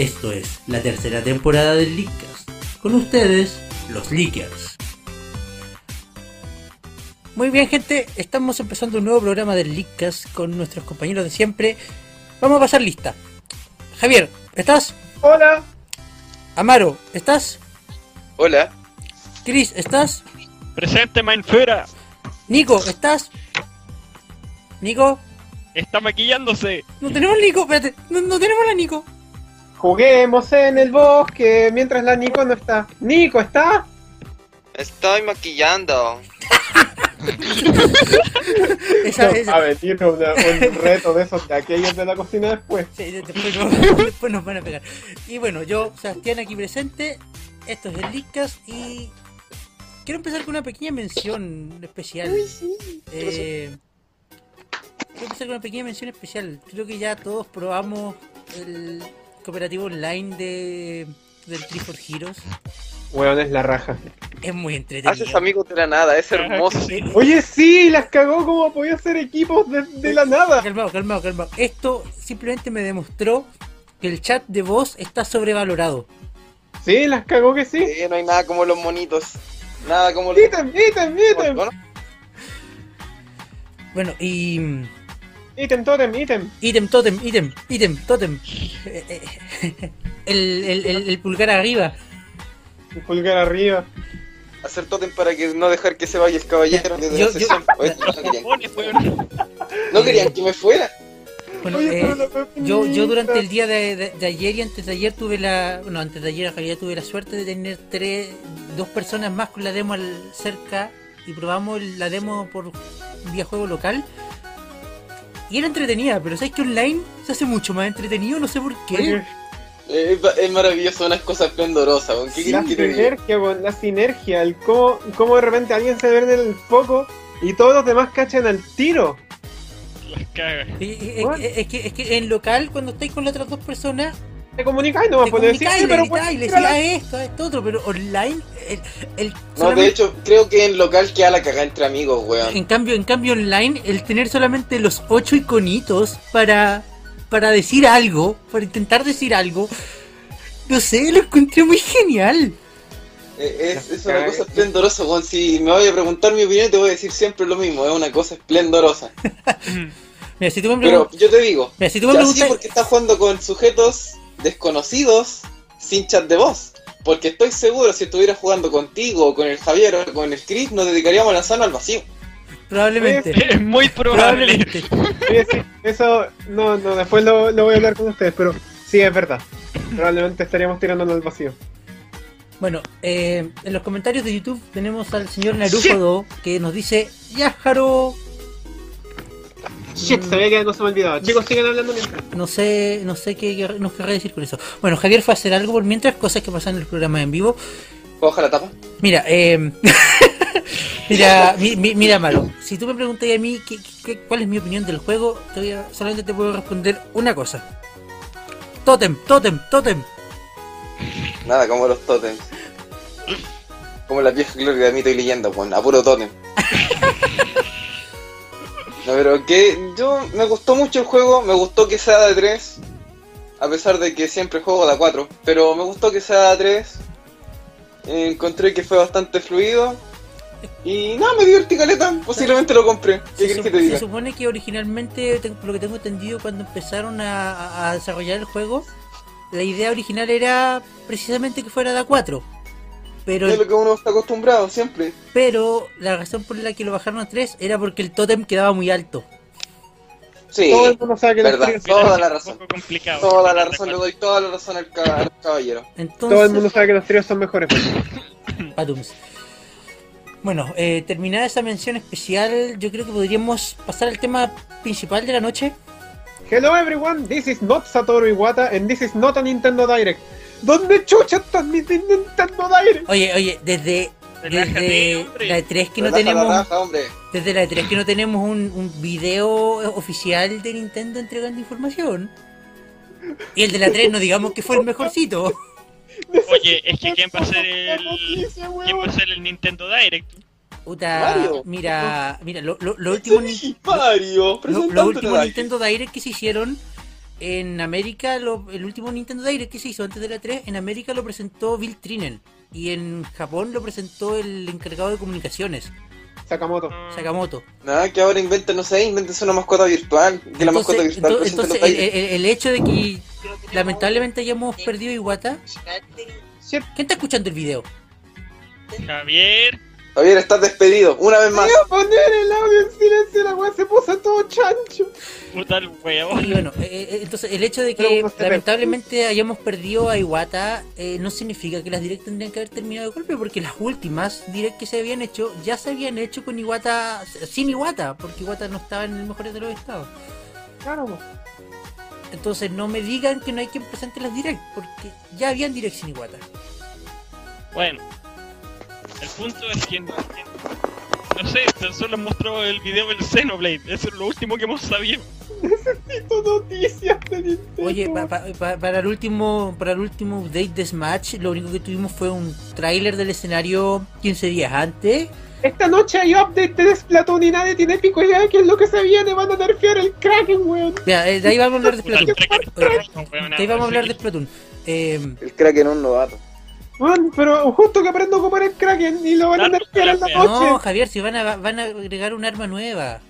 esto es la tercera temporada del Leakcast. Con ustedes, los Leakers. Muy bien, gente, estamos empezando un nuevo programa del Leakcast con nuestros compañeros de siempre. Vamos a pasar lista. Javier, ¿estás? Hola. Amaro, ¿estás? Hola. Chris, ¿estás? Presente, Mainfera. Nico, ¿estás? Nico. Está maquillándose. No tenemos Nico, espérate. No, no tenemos la Nico. Juguemos en el bosque mientras la Nico no está. Nico, ¿está? Estoy maquillando. esa, esa. A ver, tiene un reto de esos de aquellos de la cocina después. Sí, después, después, nos van a pegar. Y bueno, yo, Sebastián, aquí presente. Esto es el Lickas y quiero empezar con una pequeña mención especial. Uy, sí. Eh, quiero empezar con una pequeña mención especial. Creo que ya todos probamos el, cooperativo online de del Tree for Heroes. Weón, es la raja. Es muy entretenido. Haces amigos de la nada, es hermoso. Oye, sí, las cagó como podía hacer equipos de, la nada. Calmado, calmado, calmado. Esto simplemente me demostró que el chat de voz está sobrevalorado. Sí, las cagó que sí. Sí, no hay nada como los monitos. Nada como los... Ítem, ítem, ítem. Bueno, y Ítem, totem, ítem. Ítem, totem, ítem, ítem, totem. El, el, el, pulgar arriba. El pulgar arriba. Hacer totem para que no dejar que se vaya el caballero desde yo, la sesión. no, querían, que me fuera. Bueno, eh, yo, yo durante el día de, de, ayer y antes de ayer tuve la. Bueno, antes de ayer en realidad tuve la suerte de tener tres, dos personas más con la demo al cerca y probamos la demo por vía juego local y era entretenida, pero ¿sabes que online se hace mucho más entretenido? No sé por qué. Es, maravilloso, una cosa esplendorosa. ¿Qué sí, la sinergia, la sinergia, el cómo, cómo de repente alguien se ve en el foco y todos los demás cachan al tiro. Las cagas. Es, que, es que en local, cuando estáis con las otras dos personas, te comunicáis, no va a poder decir, pero y le decía esto, esto, otro, pero online, el, el No, de hecho, creo que en local queda la cagada entre amigos, weón. En cambio, en cambio online, el tener solamente los ocho iconitos para, para decir algo, para intentar decir algo, no sé, lo encontré muy genial. Eh, es, es una cosa esplendorosa, weón. Si me voy a preguntar mi opinión, te voy a decir siempre lo mismo, es una cosa esplendorosa. Mira, si tú me Pero yo te digo, Mira, si tú me preguntas... porque estás jugando con sujetos desconocidos sin chat de voz. Porque estoy seguro, si estuviera jugando contigo, o con el Javier, o con el Chris, nos dedicaríamos a lanzarnos al vacío. Probablemente. Es muy probable. eso, no, no, después lo, voy a hablar con ustedes, pero sí, es verdad. Probablemente estaríamos tirándonos al vacío. Bueno, eh, en los comentarios de YouTube tenemos al señor Naruto que nos dice, Yajaro, Shit, sabía que no se me olvidaba. Chicos, sigan hablando mientras. No sé, no sé qué nos querrá decir con eso. Bueno, Javier fue a hacer algo por mientras, cosas que pasan en el programa en vivo. ¿Puedo la tapa? Mira, eh, mira, mira, Malo, si tú me preguntas a mí qué, cuál es mi opinión del juego, solamente te puedo responder una cosa. Totem, totem, totem. Nada como los totems. Como la vieja gloria de mito y leyenda, bueno, a puro totem. No, pero que yo me gustó mucho el juego, me gustó que sea de 3, a pesar de que siempre juego de 4, pero me gustó que sea de 3. Eh, encontré que fue bastante fluido. Y nada, me divertí caleta, posiblemente lo compré. ¿Qué Se, que te se diga? supone que originalmente, te- por lo que tengo entendido, cuando empezaron a, a- a desarrollar el juego, la idea original era precisamente que fuera de A4. Pero, Es lo que uno está acostumbrado siempre. pero la razón por la que lo bajaron a 3 era porque el tótem quedaba muy alto. Sí, Todo el mundo sabe que los verdad. tríos, Toda la razón. Un poco complicado. toda la razón, le doy toda la razón al caballero. Entonces, todo el mundo sabe que los tríos son mejores. Patums. Bueno, eh, terminada esa mención especial, yo creo que podríamos pasar al tema principal de la noche. Hello everyone, this is not Satoru Iwata and this is not a Nintendo Direct. ¿Dónde chucha está mi Nintendo Direct? Oye, oye, desde, Relájate, desde hombre. la E3 que no la tenemos raja, desde la E3 que no tenemos un, un video oficial de Nintendo entregando información. Y el de la 3 no digamos que fue el mejorcito. Oye, es que ¿quién va a ser el. ¿Quién va a ser el Nintendo Direct? Puta, Mario. mira, mira, lo, lo, lo último Mario, lo, lo último Nintendo Direct que se hicieron en América, lo- el último Nintendo Direct que se hizo antes de la 3, en América lo presentó Bill Trinen y en Japón lo presentó el encargado de comunicaciones, Sakamoto. Sakamoto. Nada, que ahora inventen, no sé, inventen una mascota virtual. Que la mascota virtual entonces el, el- el hecho de que lamentablemente hayamos perdido Iwata. ¿quién está escuchando el video? Javier. Javier, estás despedido, una vez más. Voy a poner el audio en silencio, la weá se puso todo chancho. Puta el Y weón. bueno, eh, eh, entonces el hecho de que lamentablemente hayamos perdido a Iwata eh, no significa que las direct tendrían que haber terminado de golpe, porque las últimas direct que se habían hecho ya se habían hecho con Iwata, sin Iwata, porque Iwata no estaba en el mejor de los estados. Claro. Entonces no me digan que no hay quien presente las direct, porque ya habían direct sin Iwata. Bueno, el punto es que. No no sé, tan solo mostró el video del Xenoblade. Eso es lo último que hemos sabido. Necesito noticias de Nintendo. Oye, pa- pa- pa- para el último para el último update de Smash, lo único que tuvimos fue un tráiler del escenario 15 días antes. Esta noche hay update de Splatoon y nadie tiene pico idea de qué es lo que se viene. Van a nerfear el Kraken, weón. Mira, eh, de ahí vamos a hablar de Splatoon. De ahí vamos a hablar de. Splatoon. Eh, El Kraken un novato. Pero justo que aprendo a ocupar el Kraken y lo van a nerfear en la noche. no, Javier, si van a, van a agregar un arma nueva.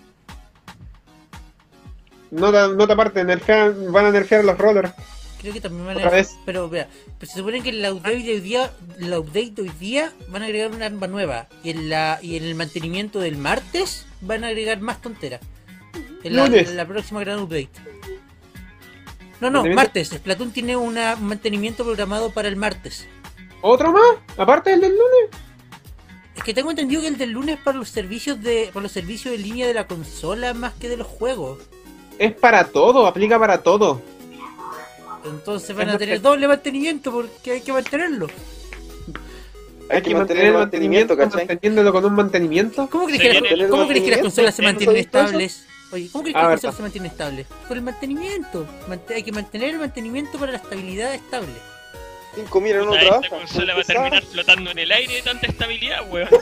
Nota, nota aparte, nerfean- van a nerfear los rollers. Creo que también van Otra a. vez. Pero, vea, pero se supone que en la update de hoy día, la update de hoy día van a agregar una arma nueva. Y en la y en el mantenimiento del martes van a agregar más tonteras. En la, en la próxima gran update. No, no, martes. Splatoon tiene una- un mantenimiento programado para el martes. ¿Otro más? Aparte del del lunes. Es que tengo entendido que el del lunes para los servicios de para los servicios de línea de la consola más que de los juegos. Es para todo, aplica para todo. Entonces van Es a tener doble mantenimiento porque hay que mantenerlo. Hay que mantener el mantenimiento, ¿cachai? manteniéndolo con un mantenimiento. ¿Cómo crees, Se que, el ¿cómo crees que las consolas se ¿no mantienen estables? Oye, ¿cómo crees que las consolas se mantienen estables? Por el mantenimiento. Mante- hay que mantener el mantenimiento para la estabilidad estable. Cinco mil en uno trabaja. esta consola va a ¿Usted terminar flotando en el aire de tanta estabilidad, weón.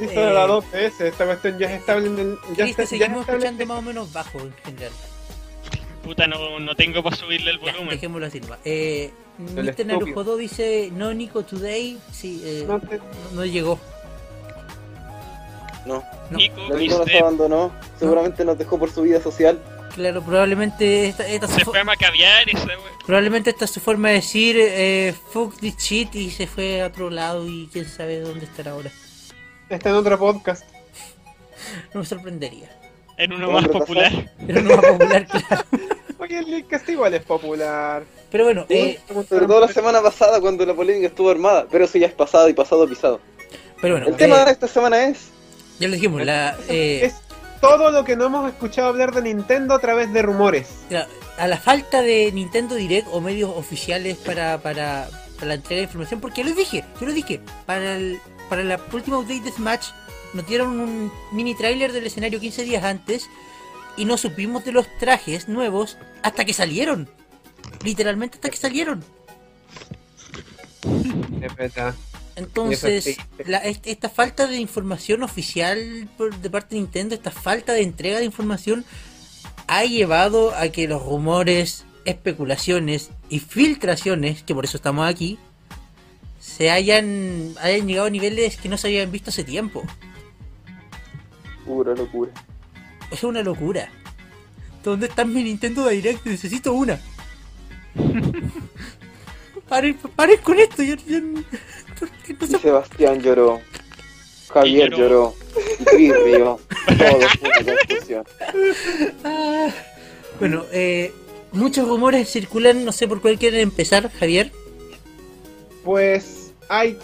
Hizo Eh, la 2PS, esta cuestión ya es estable en el. Ya, está, ya es seguimos estable. escuchando más o menos bajo en general. Puta, no, no tengo para subirle el Ya, volumen. dejémoslo así nomás. Eh, El Mr. estúpido. Narujodo dice, no Nico Today, sí, eh, No te- no llegó. No, No. Nico, Nico nos abandonó. Seguramente nos dejó por su vida social. Claro, probablemente esta, esta se su- fue a macabiar esa weón. probablemente esta es su forma de decir eh, fuck this shit y se fue a otro lado y quién sabe dónde estará ahora. Está en otro podcast. No me sorprendería. En uno más popular. Pero no va a popular, claro. Oye, el Leadcast igual es popular. Pero bueno, eh, Sobre todo la semana pasada cuando la polémica estuvo armada. Pero eso ya es pasado y pasado pisado. pero bueno, El tema eh, de esta semana es. ya lo dijimos, la, eh, Es todo lo que no hemos escuchado hablar de Nintendo a través de rumores. A la falta de Nintendo Direct o medios oficiales para, para, para la entrega de información, porque yo lo dije, yo lo dije, para, el, para la última update de Smash nos dieron un mini trailer del escenario 15 días antes y no supimos de los trajes nuevos hasta que salieron. Literalmente hasta que salieron. Es verdad. Entonces, la- est- esta falta de información oficial por, de parte de Nintendo, esta falta de entrega de información, ha llevado a que los rumores, especulaciones y filtraciones, que por eso estamos aquí, se hayan, hayan llegado a niveles que no se habían visto hace tiempo. Pura locura. Es una locura. ¿Dónde está mi Nintendo Direct? Necesito una. paren, paren con esto. Yo, yo, no. Sebastián lloró. Javier lloró. Y Chris rió. Todo fue una confusión. Ah, bueno, eh, muchos rumores circulan. No sé por cuál quieren empezar, Javier. Pues hay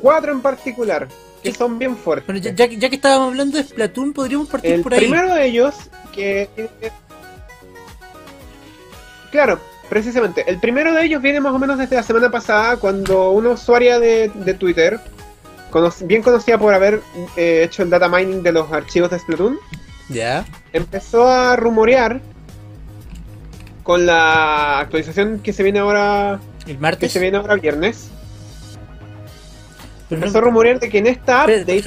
cuatro en particular que son bien fuertes. Bueno, ya, ya, que estábamos hablando de Splatoon, podríamos partir por ahí. El primero de ellos, que. Claro, precisamente. El primero de ellos viene más o menos desde la semana pasada, cuando una usuaria de, de Twitter, bien conocida por haber eh, hecho el data mining de los archivos de Splatoon, empezó a rumorear con la actualización que se viene ahora. El martes. Que se viene ahora viernes Empezó a rumorear de que en esta update.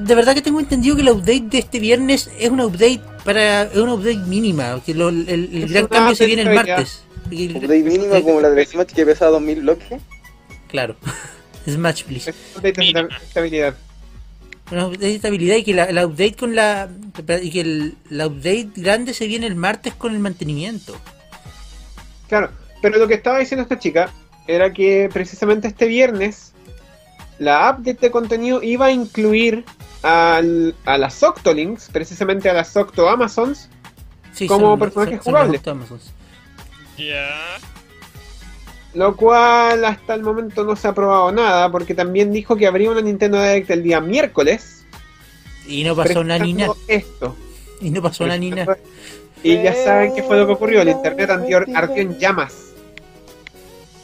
de verdad que tengo entendido que el update de este viernes es un update para es un update mínima. Que el, gran cambio se viene el martes. ¿Update mínima como la de Smash que pesa 2000 bloques? Claro. Smash, please. Es update de estabilidad. Una update de estabilidad y que la, update con la. Y que el, la update grande se viene el martes con el mantenimiento. Claro, pero lo que estaba diciendo esta chica era que precisamente este viernes la update de contenido iba a incluir al, a las Octolings, precisamente a las Octo Amazons, como personajes jugables. Ya. Lo cual hasta el momento no se ha probado nada, porque también dijo que habría una Nintendo Direct el día miércoles. Y no pasó una nina. Esto. Y no pasó una nina. Y ya saben qué fue lo que ocurrió. El internet anterior ardió en llamas.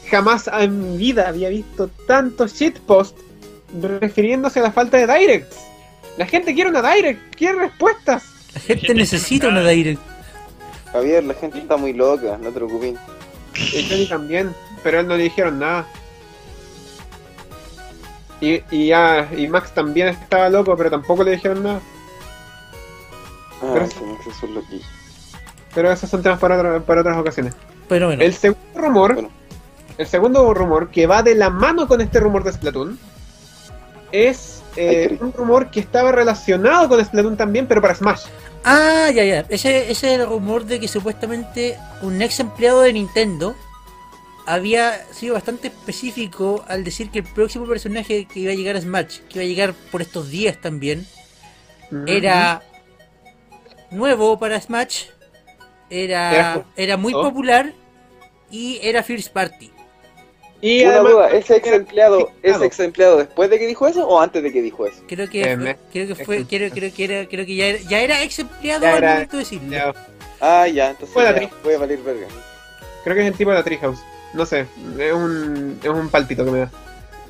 Jamás en vida había visto tanto shitpost refiriéndose a la falta de directs. La gente quiere una direct, quiere respuestas. La gente necesita una direct. Javier, la gente está muy loca, no te preocupes. Y Johnny también, pero él no le dijeron nada. Y, y, y Max también estaba loco, pero tampoco le dijeron nada. Ah, pero, eso, pero esos son temas para, para otras ocasiones. Pero bueno. El segundo rumor, el segundo rumor que va de la mano con este rumor de Splatoon, es eh, un rumor que estaba relacionado con Splatoon también, pero para Smash. Ah, ya, ya. Ese, ese es el rumor de que supuestamente un ex empleado de Nintendo había sido bastante específico al decir que el próximo personaje que iba a llegar a Smash, que iba a llegar por estos días también, era nuevo para Smash, era, era muy popular y era First Party. Y Una duda, ¿ese ex empleado, ¿es ex empleado después de que dijo eso o antes de que dijo eso? Creo que, eh, creo que fue, creo, creo que era, creo que ya era, ya era ex empleado al momento de decirlo. Ah, ya, entonces fue ya, voy a valer verga. Creo que es el tipo de la Treehouse. No sé, es un, es un palpito que me da.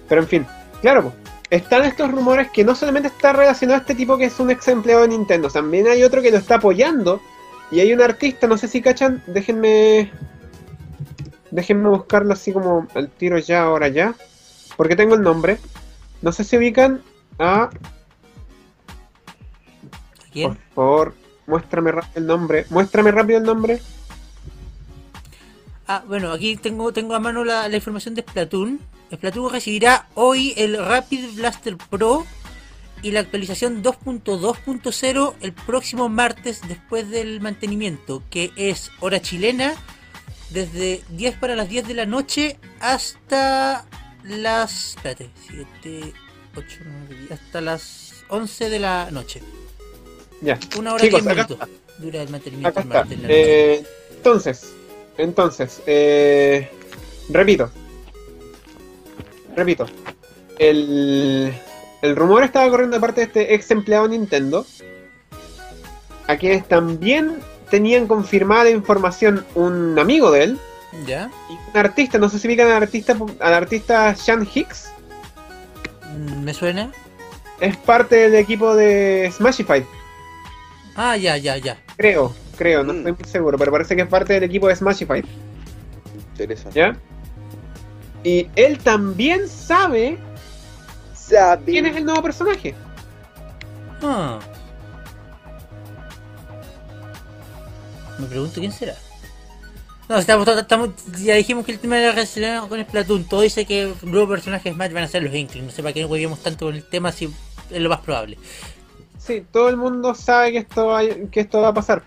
Pero en fin, claro, pues, están estos rumores que no solamente está relacionado a este tipo que es un ex empleado de Nintendo, también hay otro que lo está apoyando. Y hay un artista, no sé si cachan, déjenme Déjenme buscarlo así como el tiro ya, ahora ya. Porque tengo el nombre. No sé si ubican a. ¿Quién? Por favor, muéstrame rápido el nombre. Muéstrame rápido el nombre. Ah, bueno, aquí tengo, tengo a mano la, información de Splatoon. Splatoon recibirá hoy el Rapid Blaster Pro y la actualización 2.2.0 el próximo martes después del mantenimiento, que es hora chilena desde 10 para las 10 de la noche hasta las. Espérate, 7, 8, 9, 10, hasta las 11 de la noche. Ya. Una hora y 10 minutos dura el mantenimiento. eh, entonces, entonces, eh, repito. Repito. El, el rumor estaba corriendo de parte de este ex empleado Nintendo. A quienes también tenían confirmada información un amigo de él. ¿Ya? Y un artista, no sé si ubican al artista, al artista Sean Hicks. Mm, ¿Me suena? Es parte del equipo de Smashify. Ah, ya, ya, ya. Creo, creo, no mm. estoy muy seguro, pero parece que es parte del equipo de Smashify. Interesante. ¿Ya? Y él también sabe, sabe quién es el nuevo personaje. Ah. Me pregunto quién será. No, estamos, estamos, ya dijimos que el tema era relacionado con el Splatoon. Todo dice que los nuevos personajes Smash van a ser los Inklings. No sé para qué huevemos tanto con el tema si es lo más probable. Sí, todo el mundo sabe que esto va, que esto va a pasar.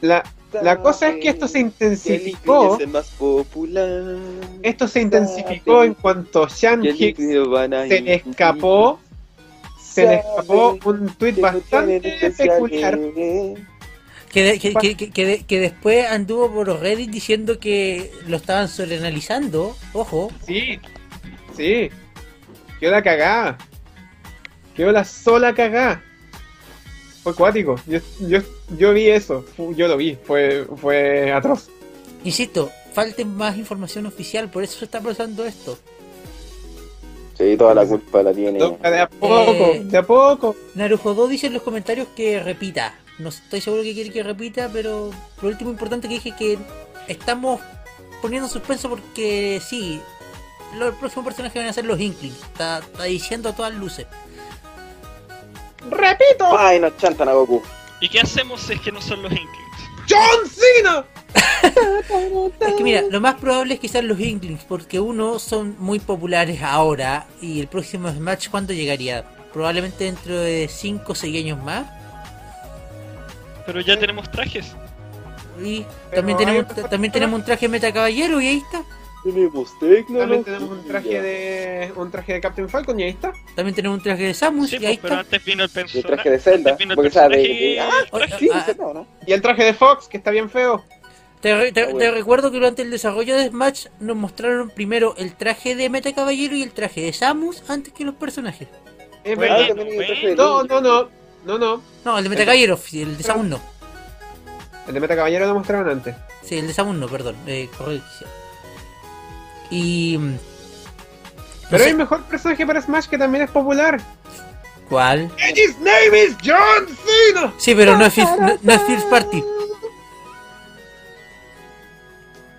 La, la cosa es que esto se intensificó. Esto se intensificó en cuanto Sean Hicks se le escapó. Se le escapó un tweet bastante peculiar que, que, después anduvo por Reddit diciendo que lo estaban sobreanalizando. Ojo. Sí, sí. Quedó la cagada. Quedó la sola cagada. Fue acuático. Yo, yo, yo vi eso. Yo lo vi. Fue, fue atroz. Insisto, falta más información oficial. Por eso se está pasando esto. Sí, toda la culpa la tiene. De a poco, eh, de a poco. Narujodo dice en los comentarios que repita. No estoy seguro que quiere que repita, pero lo último importante que dije que estamos poniendo suspenso porque sí, los próximos personajes van a ser los Inklings. Está, diciendo a todas luces. ¡Repito! Ay, nos chantan a Goku. ¿Y qué hacemos si es que no son los Inklings? ¡John Cena! es que mira, lo más probable es que sean los Inklings, porque uno son muy populares ahora y el próximo Smash, ¿cuándo llegaría? Probablemente dentro de 5 o 6 años más. Pero ya tenemos trajes. Y también tenemos, también tenemos un traje Meta Caballero y ahí está. Tenemos También tenemos un traje de un traje de Captain Falcon y ahí está. También tenemos un traje de Samus y ahí pero está. antes vino el personaje. El traje de Zelda. Porque sabe ah, ah, ¿no? Y el traje de Fox, que está bien feo. Te, te, recuerdo que durante el desarrollo de Smash nos mostraron primero el traje de Meta Caballero y el traje de Samus antes que los personajes. No, no, no. No, no. No, el de Meta Caballero, el de Samus no. El de Meta Caballero lo mostraron antes. Sí, el de Samus no, perdón. Eh, Y. Mm, Pero hay mejor personaje para Smash que también es popular. ¿Cuál? And his name is John Cena. Sí, pero no es, no, es First Party.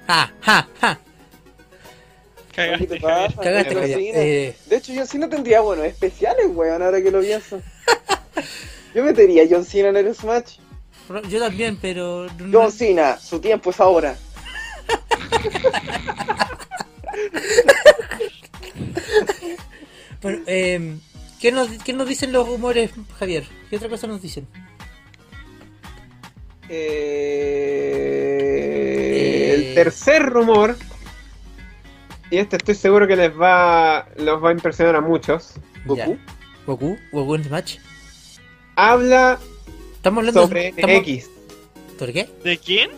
Ja, ja, ja. Cagaste, Cagaste, eh... De hecho, John Cena tendría buenos especiales, weón, ahora que lo pienso. Yo metería a John Cena en el Smash. Yo también, pero. John Cena, su tiempo es ahora. bueno, eh, ¿qué, nos, ¿qué nos dicen los rumores, Javier? ¿Qué otra cosa nos dicen? Eh, el tercer rumor, y este estoy seguro que les va, los va a impresionar a muchos. ¿Goku? ¿Goku? ¿Goku en Smash? Habla Estamos hablando sobre NX. ¿Sobre qué? ¿De quién?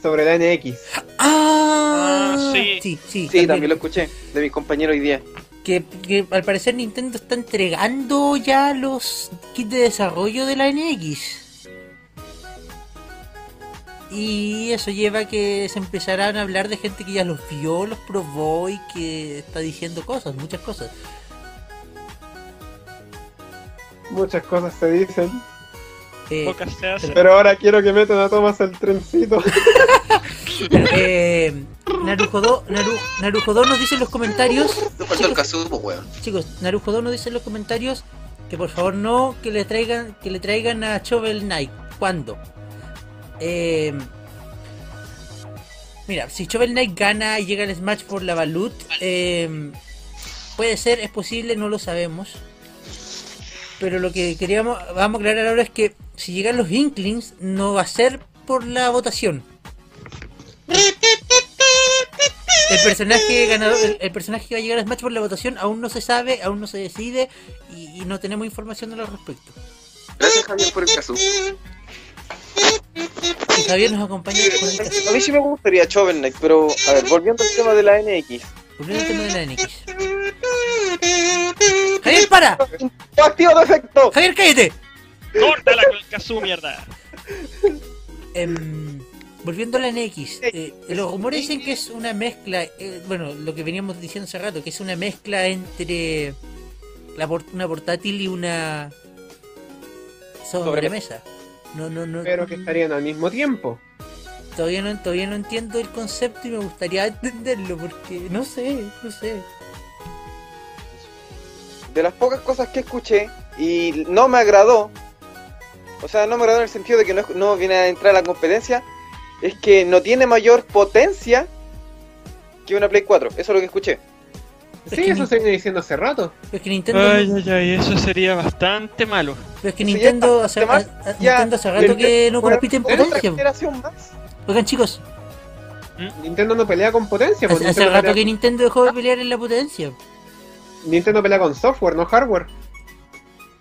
Sobre la NX. Ah, ah, sí. Sí, sí, sí también. lo escuché de mi compañero hoy día. Que, que, al parecer Nintendo está entregando ya los kits de desarrollo de la NX. Y eso lleva a que se empezarán a hablar de gente que ya los vio, los probó y que está diciendo cosas, muchas cosas. Muchas cosas se dicen. Eh, pero ahora quiero que metan a Thomas el trencito. eh, Narujodo, Naru, nos dice en los comentarios. Chicos, Narujodo nos dice en los comentarios que por favor no que le traigan que le traigan a Shovel Knight. ¿Cuándo? Eh, mira, si Shovel Knight gana y llega al Smash por la Balut, eh, puede ser, es posible, no lo sabemos. Pero lo que queríamos, vamos a aclarar ahora es que si llegan los Inklings, no va a ser por la votación. El personaje ganador, el, personaje que va a llegar a Smash por la votación aún no se sabe, aún no se decide y, no tenemos información al respecto. Gracias Javier por el caso. Y Javier nos acompaña por el caso. A mí sí me gustaría Choven Knight, pero a ver, volviendo al tema de la NX. Volviendo al tema de la NX. Javier, para. Activo de efecto. Javier, cállate. ¡Córtala con el Kazoo, mierda! Em, volviendo a la NX, eh, los rumores dicen que es una mezcla, eh, bueno, lo que veníamos diciendo hace rato, que es una mezcla entre la una portátil y una sobremesa. No, no, no. Pero que estarían al mismo tiempo. Todavía no, todavía no entiendo el concepto y me gustaría entenderlo porque no sé, no sé. De las pocas cosas que escuché y no me agradó o sea, no me agradó en el sentido de que no, viene a entrar a la competencia. es que no tiene mayor potencia que una Play 4. Eso es lo que escuché. Sí, eso se viene diciendo hace rato. Es que Nintendo. Ay, ay, ay, eso sería bastante malo. Pero es que Nintendo hace, además, a- a- ya, Nintendo hace rato que no compite en potencia. más. Oigan, chicos, Nintendo no pelea con potencia. hace, rato pelea, que Nintendo dejó de pelear en la potencia. Nintendo pelea con software, no hardware.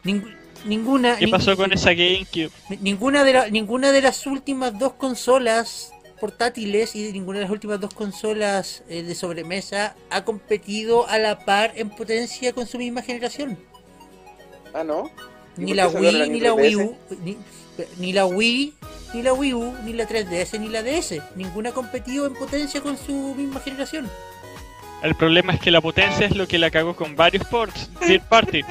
Ning- ninguna. ¿Qué pasó con esa GameCube? Ni- Ninguna de, la- ninguna de las últimas dos consolas portátiles y ninguna de las últimas dos consolas eh, de sobremesa ha competido a la par en potencia con su misma generación. Ah, no. ¿Y Ni la Wii, la ni la 3DS? Wii U, ni, ni la Wii, ni la Wii U, ni la 3DS, ni la DS. Ninguna ha competido en potencia con su misma generación. El problema es que la potencia es lo que la cagó con varios ports, third party.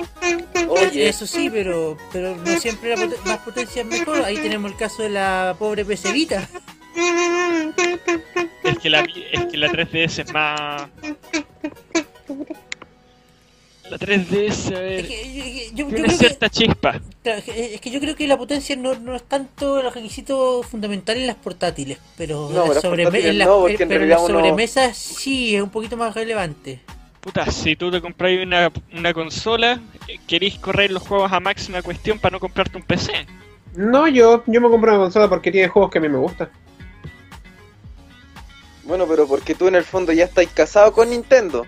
Oye, Eso sí, pero pero no siempre la poten- más potencia es mejor. Ahí tenemos el caso de la pobre PC Vita. Es que la, es que la 3DS es más... La 3DS, a ver, Es que, yo- yo cierta chispa. Es que- es que yo creo que la potencia no, no es tanto el requisito fundamental en las portátiles, pero No, en las las sobreme- portátiles en las- no, porque en pero en realidad las uno- sobremesas sí es un poquito más relevante. Puta, si tú te compras una, una consola, querís correr los juegos a máxima cuestión para no comprarte un PC. No, yo, yo me compro una consola porque tiene juegos que a mí me gustan. bueno, pero porque tú en el fondo ya estás casado con Nintendo.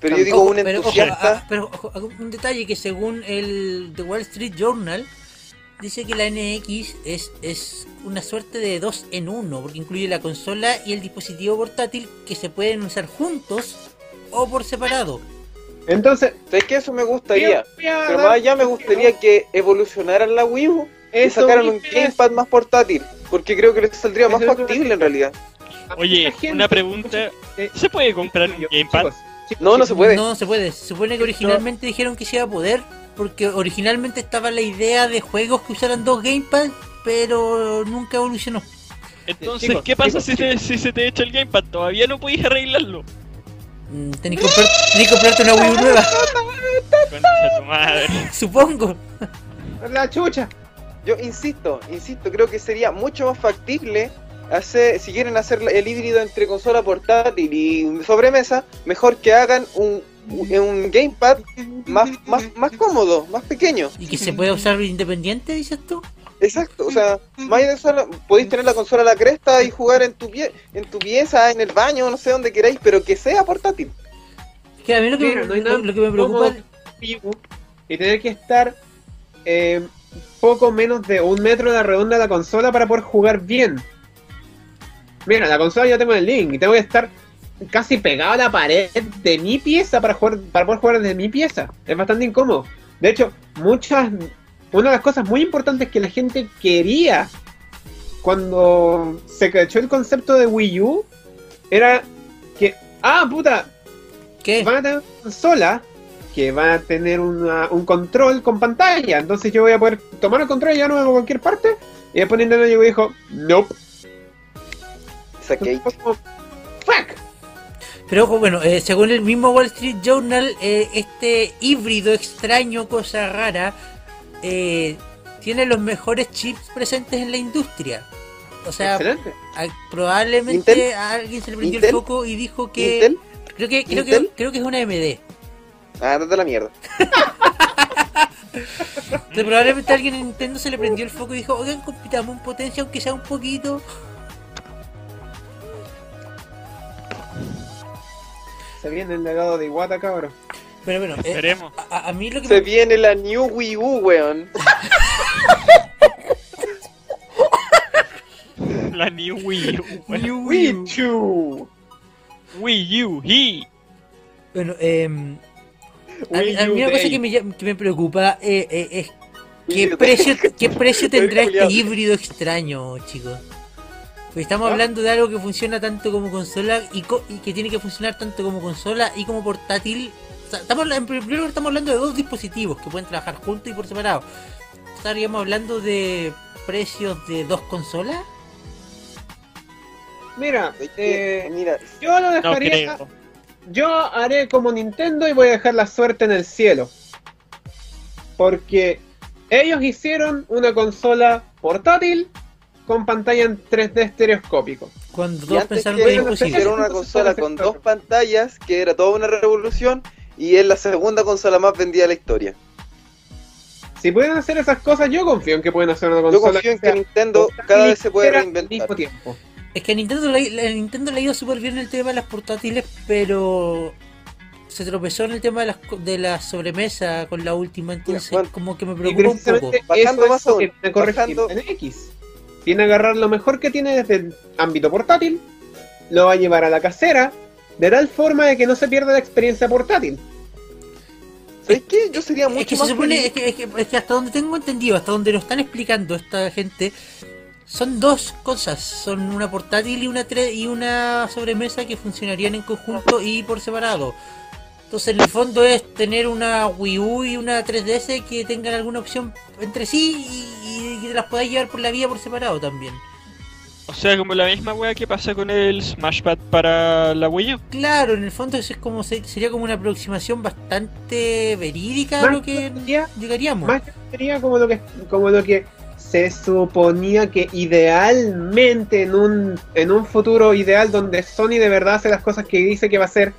Pero yo digo Ojo, un pero, ojo, entusiasta. ah, pero ojo, ah, un detalle que según el The Wall Street Journal dice que la NX es, es una suerte de dos en uno, porque incluye la consola y el dispositivo portátil que se pueden usar juntos o por separado. Entonces, ¿Sabes qué? Eso me gustaría. Pero más allá me gustaría que evolucionaran la Wii U y sacaran un gamepad más portátil. Porque creo que les saldría más es que factible en realidad. Oye, una pregunta. eh, ¿Se puede comprar un Gamepad? No, no se puede. No se puede. Se supone que originalmente dijeron que se iba a poder, porque originalmente estaba la idea de juegos que usaran dos gamepads, pero nunca evolucionó. Entonces, Chicos, ¿qué pasa chicos, si, te- si se te echa el Gamepad? Todavía no podéis arreglarlo. Mm, Tenés que, comprar- tenés que comprarte una Wii U nueva, Concha tu madre. supongo. La chucha. Yo insisto, insisto, creo que sería mucho más factible hacer, si quieren hacer el híbrido entre consola portátil y sobremesa, mejor que hagan un, un, un gamepad más, más, más cómodo, más pequeño. Y que se pueda usar independiente, dices tú. Exacto, o sea, más de eso, podéis tener la consola a la cresta y jugar en tu pie, en tu pieza, en el baño, no sé dónde queráis, pero que sea portátil. Que a mí lo que, Mira, me- no hay lo, nada lo que me preocupa y tener que estar eh, poco menos de un metro de la redonda de la consola para poder jugar bien. Mira, la consola ya tengo el link y tengo que estar casi pegado a la pared de mi pieza para jugar para poder jugar desde mi pieza. Es bastante incómodo. De hecho, muchas una de las cosas muy importantes que la gente quería cuando se cachó el concepto de Wii U era que ah puta ¿Qué? van a tener una consola que va a tener una- un control con pantalla. Entonces yo voy a poder tomar el control y llevarlo a cualquier parte. Y después Nintendo llegó y dijo, nope. Fuck. Pero ojo, bueno, eh, según el mismo Wall Street Journal, eh, este híbrido extraño, cosa rara, eh, tiene los mejores chips presentes en la industria. O sea, a- probablemente Intel. a alguien se le prendió Intel. el foco y dijo que Intel, creo que creo que creo que es una AMD. ah, date la mierda. Entonces, probablemente a alguien en Nintendo se le prendió el foco y dijo, oigan, compitamos en potencia aunque sea un poquito. Se viene el legado de Iwata, cabrón. Pero bueno, eh, Esperemos. a, a mí lo que Se me, viene la New Wii U, weón. La New Wii U. weón. New Wii U. Wii U. He. Bueno, em, a, mí- Wii a mí U una cosa que me, llama- que me preocupa eh, eh, es qué precio, qué precio tendrá este híbrido extraño, chicos. Pues estamos ¿Ah? hablando de algo que funciona tanto como consola y, co- y que tiene que funcionar tanto como consola y como portátil. O sea, estamos, en primer lugar estamos hablando de dos dispositivos que pueden trabajar juntos y por separado. Estaríamos hablando de precios de dos consolas. Mira, eh, mira, yo lo dejaría. Yo haré como Nintendo y voy a dejar la suerte en el cielo. Porque ellos hicieron una consola portátil con pantalla en 3D estereoscópico. Cuando todos pensaron que que era imposible. hicieron una consola con dos pantallas, que era toda una revolución, y es la segunda consola más vendida de la historia. Si pueden hacer esas cosas, yo confío en que pueden hacer una Yo consola. confío en que sea Nintendo cada vez se puede reinventar. mismo tiempo. Es que a Nintendo, le, a Nintendo le ha ido súper bien el tema de las portátiles, pero se tropezó en el tema de las, co- de la sobremesa con la última, entonces bueno. como que me preocupa un poco. Bajando más aún, que que bajando- en X. Tiene que agarrar lo mejor que tiene desde el ámbito portátil, lo va a llevar a la casera, de tal forma de que no se pierda la experiencia portátil. ¿Sabes qué? Yo sería mucho Es que se más supone, es que, es que- es que hasta donde tengo entendido, hasta donde lo están explicando esta gente, son dos cosas, son una portátil y una tre- y una sobremesa que funcionarían en conjunto y por separado. Entonces en el fondo es tener una Wii U y una 3DS que tengan alguna opción entre sí y, que las podáis llevar por la vía por separado también. O sea, como la misma wea que pasa con el Smashpad para la Wii U. Claro, en el fondo eso es como se- sería como una aproximación bastante verídica a lo que sería- llegaríamos. Más que sería como lo que como lo que se suponía que idealmente en un en un futuro ideal donde Sony de verdad hace las cosas que dice que va a hacer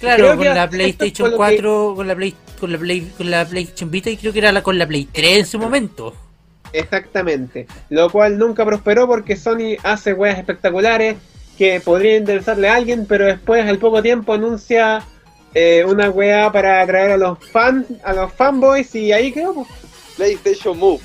Claro, Creo con la PlayStation fue lo 4, con la Play, con la Play, con la PlayStation Vita y creo que era la con la Play 3 en su momento. exactamente, lo cual nunca prosperó porque Sony hace weas espectaculares que podrían interesarle a alguien, pero después al poco tiempo anuncia eh, una wea para atraer a los fans, a los fanboys y ahí quedó. pues. PlayStation Move.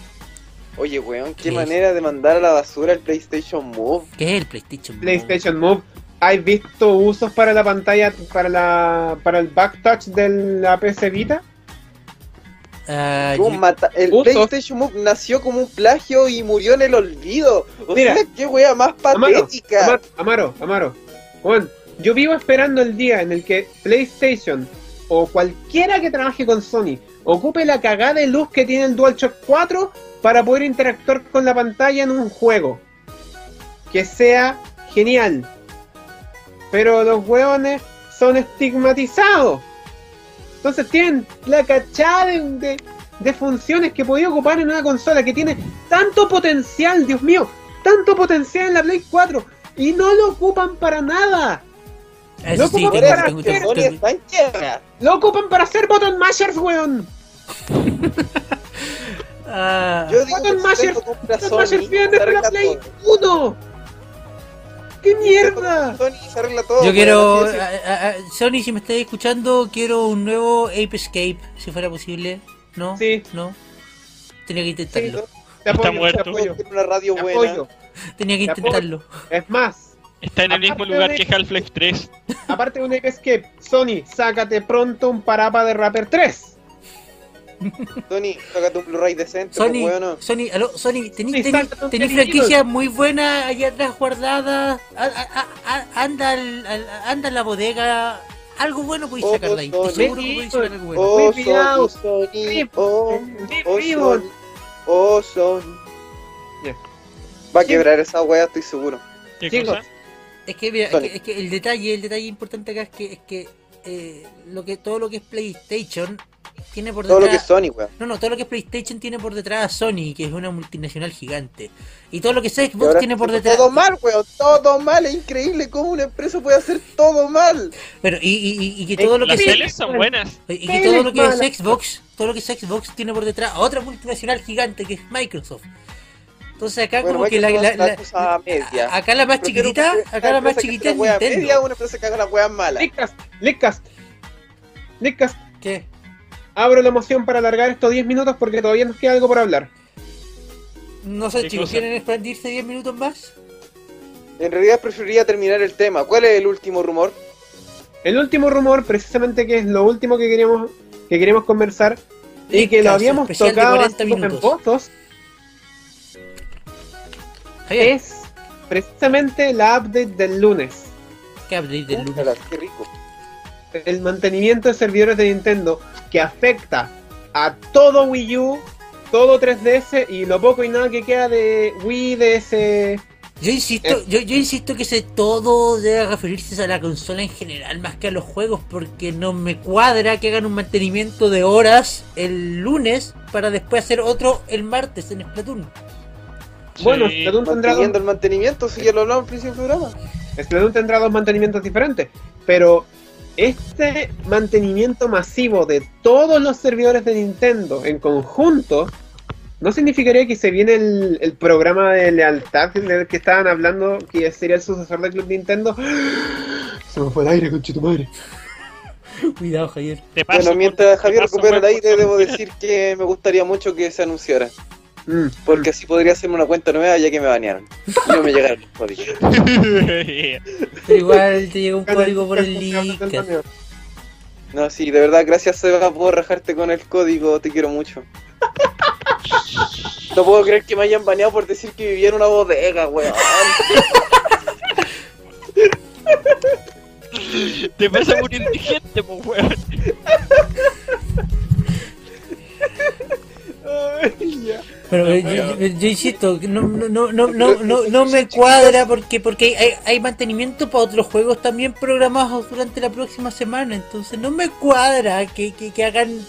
Oye, weón, qué ¿Qué? manera de mandar a la basura el PlayStation Move. ¿Qué es el PlayStation? Move? PlayStation Move. ¿Has visto usos para la pantalla, para la para el backtouch de la PC Vita? Ah, yo- el Usos. PlayStation Move nació como un plagio y murió en el olvido. O Mira. sea, qué wea más patética. Amaro, Amaro, Amaro. Juan, yo vivo esperando el día en el que PlayStation o cualquiera que trabaje con Sony ocupe la cagada de luz que tiene el DualShock 4 para poder interactuar con la pantalla en un juego. Que sea genial. Pero los hueones son estigmatizados. Entonces tienen la cachada de, de- de funciones que podía ocupar en una consola que tiene tanto potencial, Dios mío, tanto potencial en la Play 4 y no lo ocupan para nada. Lo ocupan para hacer button mashers, weón. Ah, Yo digo Button que mashers, Button mashers vienen desde la Play todo. 1. ¡Qué mierda! Sony se arregla todo. yo weón, quiero, ah, ah, Sony, si me estáis escuchando, quiero un nuevo Ape Escape, si fuera posible. ¿No? Sí. ¿No? Tenía que intentarlo. Te Está muerto. te apoyo, Tiene una radio te buena. apoyo. Tenía que intentarlo. Es más, Está en el mismo lugar de- que Half-Life 3. aparte de un Escape, Sony, sácate pronto un parapa de Rapper 3. Sony, sácate un Blu-ray decente, Sony, pues, weón. Sony, aló, Sony, tenéis franquicias muy buenas allá atrás guardadas. A- a- a- a- anda, al- al- anda en la bodega. Algo bueno podéis Oh, sacar de ahí. Estoy Sony. seguro que podéis sacar algo bueno. Oh. Sony, oh, oh. Sony, oh. Va a quebrar esa wea, estoy seguro. ¿Qué Chicos, cosa? Es que, mira, es Sony. que, es que el detalle, el detalle importante acá es que, es que eh, lo que todo lo que es PlayStation tiene por Todo lo que es detrás. Sony, weón. No, no, todo lo que es PlayStation tiene por detrás a Sony, que es una multinacional gigante. Y todo lo que es Xbox tiene por detrás. Todo mal, weón. Todo mal. Es increíble cómo una empresa puede hacer todo mal. Pero, y, y, que todo lo que Las es teles son buenas. Y que todo lo que es Xbox, todo lo que es Xbox tiene por detrás a otra multinacional gigante que es Microsoft. Entonces acá Bueno, como que la, media. acá la más Prefiero chiquitita, que acá la más haga es la wea media Nintendo. una empresa que haga la wea mala. Lickcast, Lickcast. Lickcast, ¿Qué? Abro la moción para alargar estos 10 minutos porque todavía nos queda algo por hablar. No sé, ¿Qué chicos, cosa? ¿quieren expandirse 10 minutos más? En realidad preferiría terminar el tema. ¿Cuál es el último rumor? El último rumor, precisamente que es lo último que queríamos, que queremos conversar y que lo habíamos tocado 40 hace en Javier, es precisamente la update del lunes. ¿qué update del lunes? Qué rico. El mantenimiento de servidores de Nintendo que afecta a todo Wii U, todo 3DS y lo poco y nada que queda de Wii DS. Yo insisto, Eh. yo, yo insisto que ese todo debe referirse a la consola en general más que a los juegos porque no me cuadra que hagan un mantenimiento de horas el lunes para después hacer otro el martes en Splatoon. Bueno, Splatoon tendrá dos... el mantenimiento, si ya lo hablamos al principio del programa. Splatoon tendrá dos mantenimientos diferentes, pero este mantenimiento masivo de todos los servidores de Nintendo en conjunto ¿No significaría que se viene el, programa de lealtad del que estaban hablando, que sería el sucesor del Club Nintendo? Se me fue el aire, conche tu madre. Cuidado, Javier. bueno, mientras Javier recupera el aire, debo decir que me gustaría mucho que se anunciara. Mm. Porque así podría hacerme una cuenta nueva ya que me banearon. Y no me llegaron los códigos. Pero igual te llegó un código por el link. No, sí, de verdad, gracias Seba por rajarte con el código, te quiero mucho. No puedo creer que me hayan baneado por decir que vivía en una bodega, weón. Te pasa por indigente, pues, weón. Pero yo, yo, insisto, no, no, no, no, no, no me cuadra porque porque hay, hay mantenimiento para otros juegos también programados durante la próxima semana, entonces no me cuadra que, que, que hagan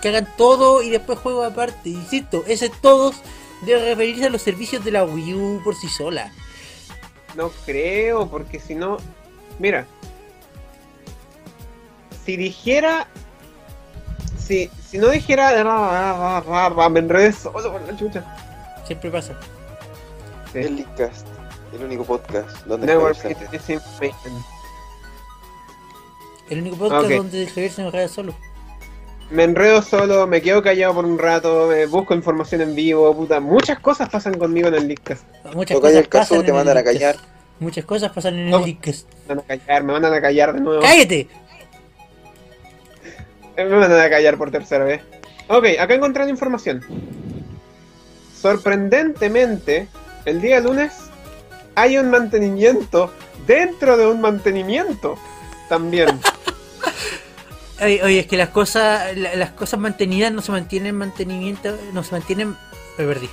que hagan todo y después juego aparte. Insisto, ese todos debe referirse a los servicios de la Wii U por sí sola. No creo, porque si no, mira, si dijera, si, si no dijera, me enredé solo por la chucha. Siempre pasa. El Leadcast, el único podcast donde El único podcast donde Javier se enreda solo me enredo solo, me quedo callado por un rato, busco información en vivo, puta, muchas cosas pasan conmigo en el Leadcast. Muchas cosas el caso, te mandan a callar. Muchas cosas pasan en el Leadcast. Me mandan a callar, me mandan a callar de nuevo. ¡Cállate! Me mandan a callar por tercera vez. Ok, acá encontré la información. Sorprendentemente, el día lunes hay un mantenimiento dentro de un mantenimiento también. Oye, es que las cosas las cosas mantenidas no se mantienen en mantenimiento, no se mantienen... Me perdí.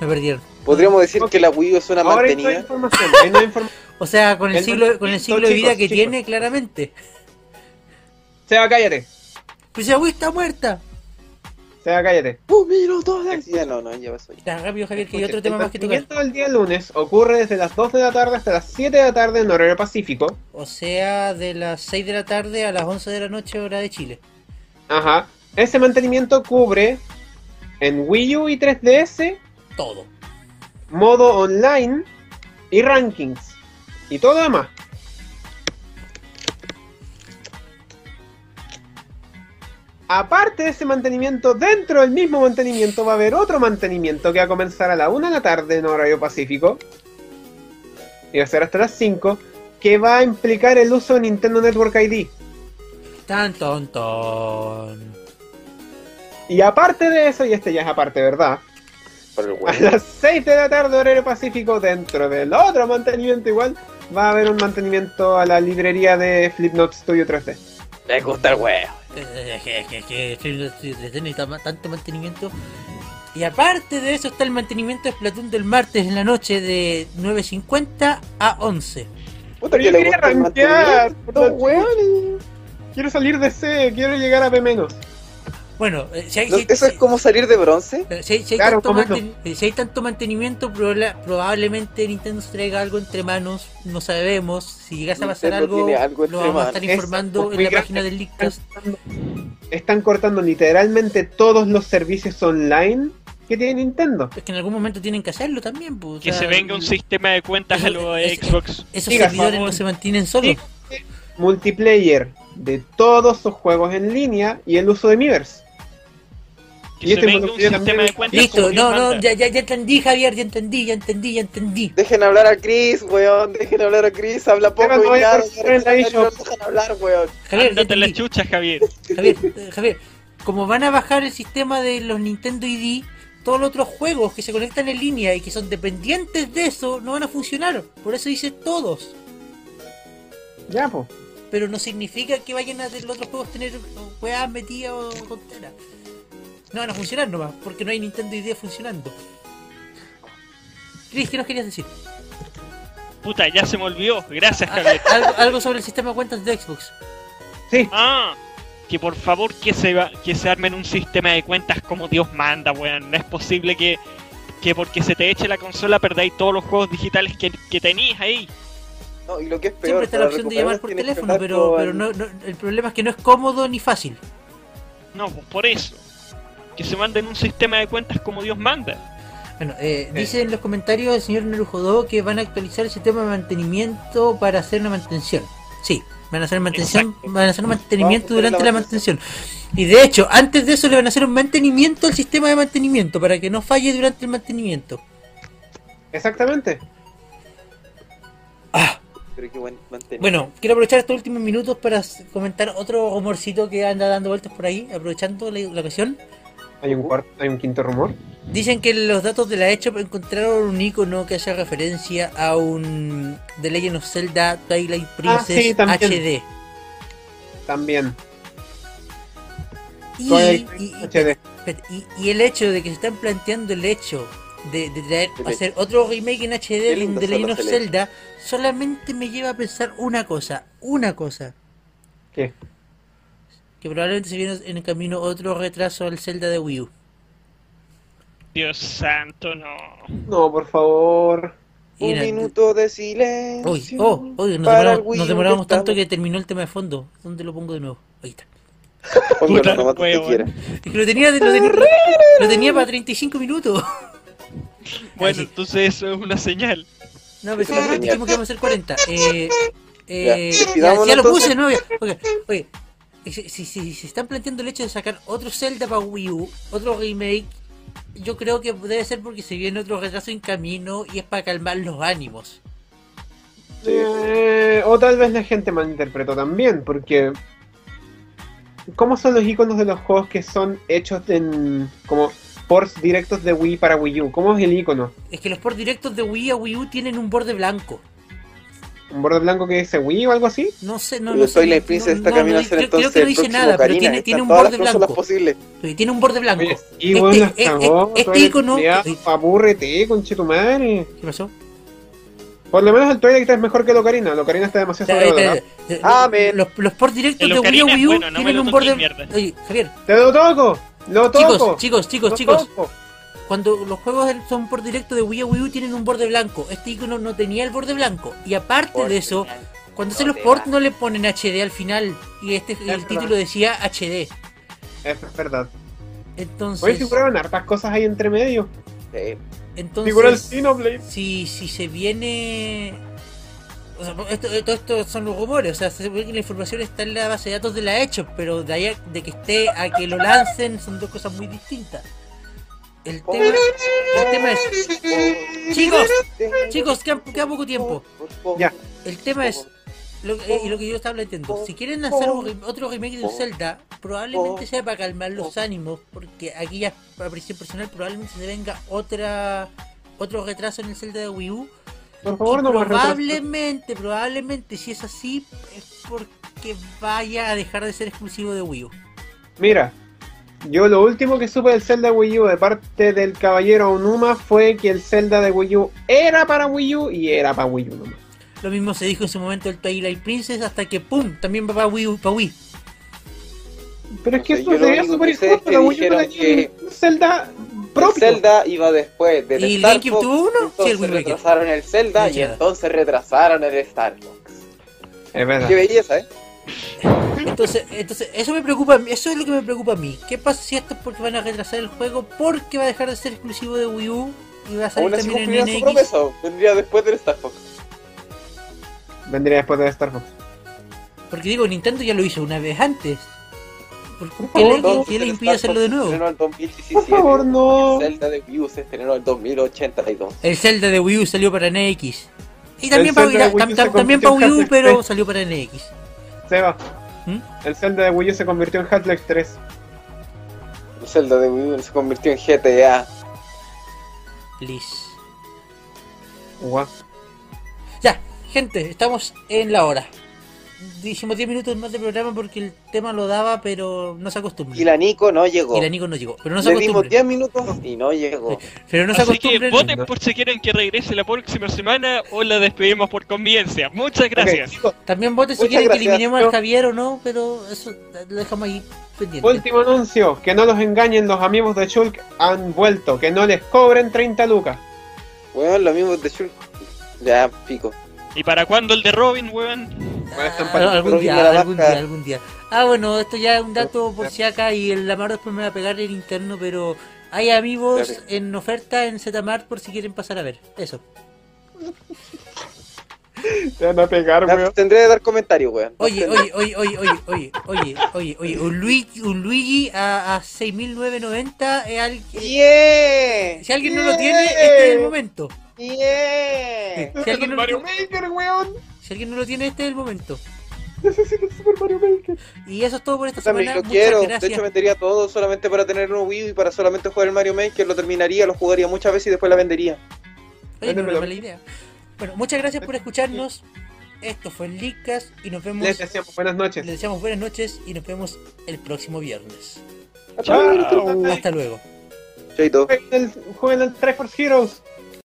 Me perdieron. Podríamos decir que la Wii U es una mantenida. o sea, con el, siglo con el siglo de vida que tiene, claramente. Seba, cállate. Pues la Wii está muerta. Sea, cállate. Un minuto de Ya no, no, ya pasó. Ya, rápido, Javier, que hay otro tema más que tocar. El día lunes ocurre desde las 2 de la tarde hasta las 7 de la tarde en horario pacífico. O sea, de las 6 de la tarde a las 11 de la noche, hora de Chile. Ajá. Ese mantenimiento cubre en Wii U y 3DS todo. Modo online y rankings. Y todo demás. Aparte de ese mantenimiento, dentro del mismo mantenimiento va a haber otro mantenimiento que va a comenzar a la 1 de la tarde en horario pacífico. Y va a ser hasta las 5. Que va a implicar el uso de Nintendo Network ID. Tan ton, ton. Y aparte de eso, y este ya es aparte, ¿verdad? A las 6 de la tarde horario pacífico, dentro del otro mantenimiento igual, va a haber un mantenimiento a la librería de Flipnote Studio 3D. Me gusta el huevo que necesita tanto mantenimiento. Y aparte de eso está el mantenimiento de Splatoon del martes en la noche de 9.50 a 11. Puta, yo quería rankear. Quiero salir de C, quiero llegar a B menos. Bueno, eh, si hay, ¿eso es como salir de bronce? Si hay, tanto, mantenimiento, probablemente Nintendo se traiga algo entre manos, no sabemos. Si llegase a pasar algo, lo vamos a estar informando en la página del Leakcast. Están cortando literalmente todos los servicios online que tiene Nintendo. Es que en algún momento tienen que hacerlo también. Pues, que se venga un sistema de cuentas a lo de Xbox. Esos servidores no se mantienen solos. Multiplayer de todos sus juegos en línea y el uso de Miiverse. Y este un sistema de cuentas Listo, no, no, ya, ya, ya entendí, Javier, ya entendí, ya entendí, ya entendí. Dejen hablar a Chris, weón, dejen hablar a Chris, habla poco y nada, dejen hablar, weón. Javier, no te la chuchas, Javier. Javier, eh, Javier, como van a bajar el sistema de los Nintendo ID, todos los otros juegos que se conectan en línea y que son dependientes de eso no van a funcionar. Por eso dice todos. Ya, pues. Pero no significa que vayan a los otros juegos tener weas metidas o tonteras no van a funcionar nomás, porque no hay Nintendo ID funcionando. Chris, ¿qué nos querías decir? Puta, ya se me olvidó. Gracias, ah, Javier. ¿Algo, sobre el sistema de cuentas de Xbox. Sí. Ah, que por favor que se, va, que se armen un sistema de cuentas como Dios manda, weón. No es posible que que porque se te eche la consola perdáis todos los juegos digitales que, que tenéis ahí. No, y lo que es peor, Siempre está la opción de llamar por teléfono, pero, con- pero no, no- el problema es que no es cómodo ni fácil. No, pues por eso. Que se manden un sistema de cuentas como Dios manda. Bueno, eh, dice en los comentarios el señor Nerujodo que van a actualizar el sistema de mantenimiento para hacer una mantención. Sí, van a hacer mantención, Exacto. van a hacer un mantenimiento a durante la la mantención. Y de hecho, antes de eso le van a hacer un mantenimiento al sistema de mantenimiento para que no falle durante el mantenimiento. Exactamente. Ah, Pero qué buen mantenimiento. bueno, quiero aprovechar estos últimos minutos para comentar otro rumorcito que anda dando vueltas por ahí, aprovechando la, la ocasión. Hay un cuarto, hay un quinto rumor. Dicen que los datos de la Echo encontraron un icono que hace referencia a un The Legend of Zelda Twilight Princess Ah, sí, también. HD. También. Y, Twilight y- y- HD. y- y el hecho de que se están planteando el hecho de, de traer, hacer otro remake en HD de Legend of. Zelda solamente me lleva a pensar una cosa, una cosa, ¿Qué? Que probablemente se viene en el camino otro retraso al Zelda de Wii U. Dios santo, no. No, por favor. Y Un era- minuto de silencio. Uy, oh, uy, nos, demoramos, nos demoramos que tanto estamos- que terminó el tema de fondo. ¿Dónde lo pongo de nuevo? Ahí está. Puta, que lo tenía, lo tenía, lo tenía para 35 minutos. Bueno, sí. entonces eso es una señal. No, pero si dijimos que íbamos a hacer 40. Eh, eh, Ya, ya, ya lo puse, ¿no? Oye, oye, si, si, si se están planteando el hecho de sacar otro Zelda para Wii U, otro remake, yo creo que debe ser porque se viene otro retraso en camino y es para calmar los ánimos. Eh, o tal vez la gente malinterpretó también, porque ¿cómo son los iconos de los juegos que son hechos en como ports directos de Wii para Wii U? ¿Cómo es el icono? Es que los por directos de Wii a Wii U tienen un borde blanco. ¿Un borde blanco que dice Wii o algo así? No sé, no, no sé. Twilight Princess está no, camino no, a ser creo- creo entonces que no el dice nada, pero tiene, un borde blanco. Tiene un borde blanco. Weón, las este- este icono- Abúrrete, conchetumare. ¿Qué pasó? Por lo menos el Twilight es mejor que el Ocarina. El Ocarina está demasiado sobrevalorado. Amén. Los, los port directos de Wii es Wii U bueno, tienen lo un borde. Oye, Javier, ¡Te lo toco! ¡Lo toco! chicos, chicos, chicos, ¡Lo chicos. Cuando los juegos son por directo de Wii a Wii U tienen un borde blanco. Este icono no tenía el borde blanco. Y aparte de eso, cuando hacen los ports no le ponen HD al final. Y este el verdad. título decía HD. Es verdad. Entonces, Hoy figuraron hartas cosas ahí entre medio. Sí. Figura el entonces Xenoblade. si, si se viene... O sea, esto, todo esto son los rumores, o sea, se ve que la información está en la base de datos de la hecho, pero de ahí a- de que esté a que lo lancen son dos cosas muy distintas. El tema, el tema es, chicos, chicos, queda, queda poco tiempo. Ya. El tema es, lo, que- y lo que yo estaba planteando, si quieren hacer un otro remake de Zelda, probablemente sea para calmar los ánimos, porque aquí ya, para apreciación personal, probablemente se venga otra otro retraso en el Zelda de Wii U. Por favor, y no probablemente, probablemente, si es así, es porque vaya a dejar de ser exclusivo de Wii U. Mira, yo lo último que supe del Zelda Wii U de parte del caballero Onuma fue que el Zelda de Wii U era para Wii U y era para Wii U nomás. Lo mismo se dijo en su momento del Twilight Princess, hasta que ¡pum! también va para Wii U, para Wii. Pero es que eso sería súper injusto, que la Wii U que un Zelda El propio. Zelda iba después del ¿Y el Star GameCube Fox, tuvo uno? Sí, el Entonces Wind Waker. retrasaron el Zelda y entonces retrasaron el Star Fox. Es verdad. Qué belleza, ¿eh? Entonces, entonces, eso me preocupa, a mí, eso es lo que me preocupa a mí. ¿Qué pasa si esto es porque van a retrasar el juego? Porque va a dejar de ser exclusivo de Wii U y va a salir también en su NX. promesa, vendría después del Star Fox. Vendría después de Star Fox. Porque digo, Nintendo ya lo hizo una vez antes. ¿Por qué, le, qué impide Star hacerlo de nuevo? Se estrenó en 2017. Por favor, no. El Zelda de Wii U se estrenó en 2082. El Zelda de Wii U salió para NX. Y también para, Wii- U tam- se tam- también convirtió para en Wii U, Half-Life pero 3. salió para NX. Seba, ¿Mm? el Zelda de Wii U se convirtió en Half-Life 3. El Zelda de Wii U se convirtió en GTA. Liz. Ya, gente, estamos en la hora. Dijimos 10 minutos más de programa porque el tema lo daba, pero no se acostumbra. Y la Nico no llegó. Y la Nico no llegó. Pero no se acostumbra. 10 minutos y no llegó. Pero no se Así que acostumbra. voten por si quieren que regrese la próxima semana o la despedimos por conveniencia. Muchas gracias. También voten si quieren que eliminemos al Javier o no, pero eso lo dejamos ahí pendiente. Último anuncio, que no los engañen los amigos de Shulk han vuelto, que no les cobren 30 lucas. Weón, lo mismo de Shulk. Ya, pico. ¿Y para cuándo el de Robin, weón? Ah, algún día, algún día, algún día. Ah, bueno, esto ya es un dato por si acá y el Amaro después me va a pegar el interno, pero hay amigos en oferta en Zmart por si quieren pasar a ver. Eso. Te van a pegar, weón. Tendré que dar comentarios, weón. Oye, oye, oye, oye, oye, oye, oye, oye, oye, un Luigi, un Luigi a, a 6.990 es alguien... ¡Yeah! Si alguien no lo tiene, este es el momento. ¡Yeah! Si alguien no lo Mario tiene, Maker, weón. Si alguien no lo tiene, este es el momento. Necesito el Super Mario Maker. Y eso es todo por esta también semana. lo Muchas quiero. De gracias. hecho, vendería todo solamente para tener un Wii y para solamente jugar el Mario Maker. Lo terminaría, lo jugaría muchas veces y después la vendería. Oye, no es mala idea. Bueno, muchas gracias por escucharnos. Esto fue el Leadcast y nos vemos. Les deseamos buenas noches. Les deseamos buenas noches y nos vemos el próximo viernes. Chao. Hasta luego. Chaito. Jueguen el, jueguen el Triforce Heroes.